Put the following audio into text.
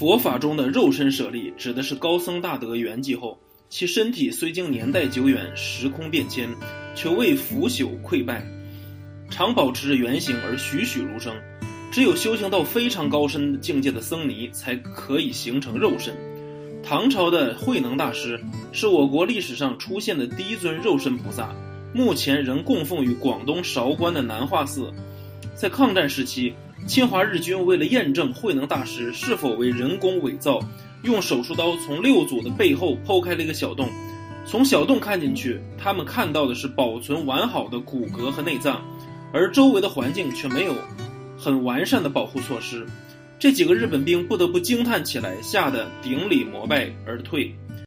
佛法中的肉身舍利，指的是高僧大德圆寂后，其身体虽经年代久远、时空变迁，却未腐朽溃败，常保持着原形而栩栩如生。只有修行到非常高深境界的僧尼，才可以形成肉身。唐朝的慧能大师是我国历史上出现的第一尊肉身菩萨，目前仍供奉于广东韶关的南化寺。在抗战时期，侵华日军为了验证慧能大师是否为人工伪造，用手术刀从六祖的背后剖开了一个小洞。从小洞看进去，他们看到的是保存完好的骨骼和内脏，而周围的环境却没有。很完善的保护措施，这几个日本兵不得不惊叹起来，吓得顶礼膜拜而退。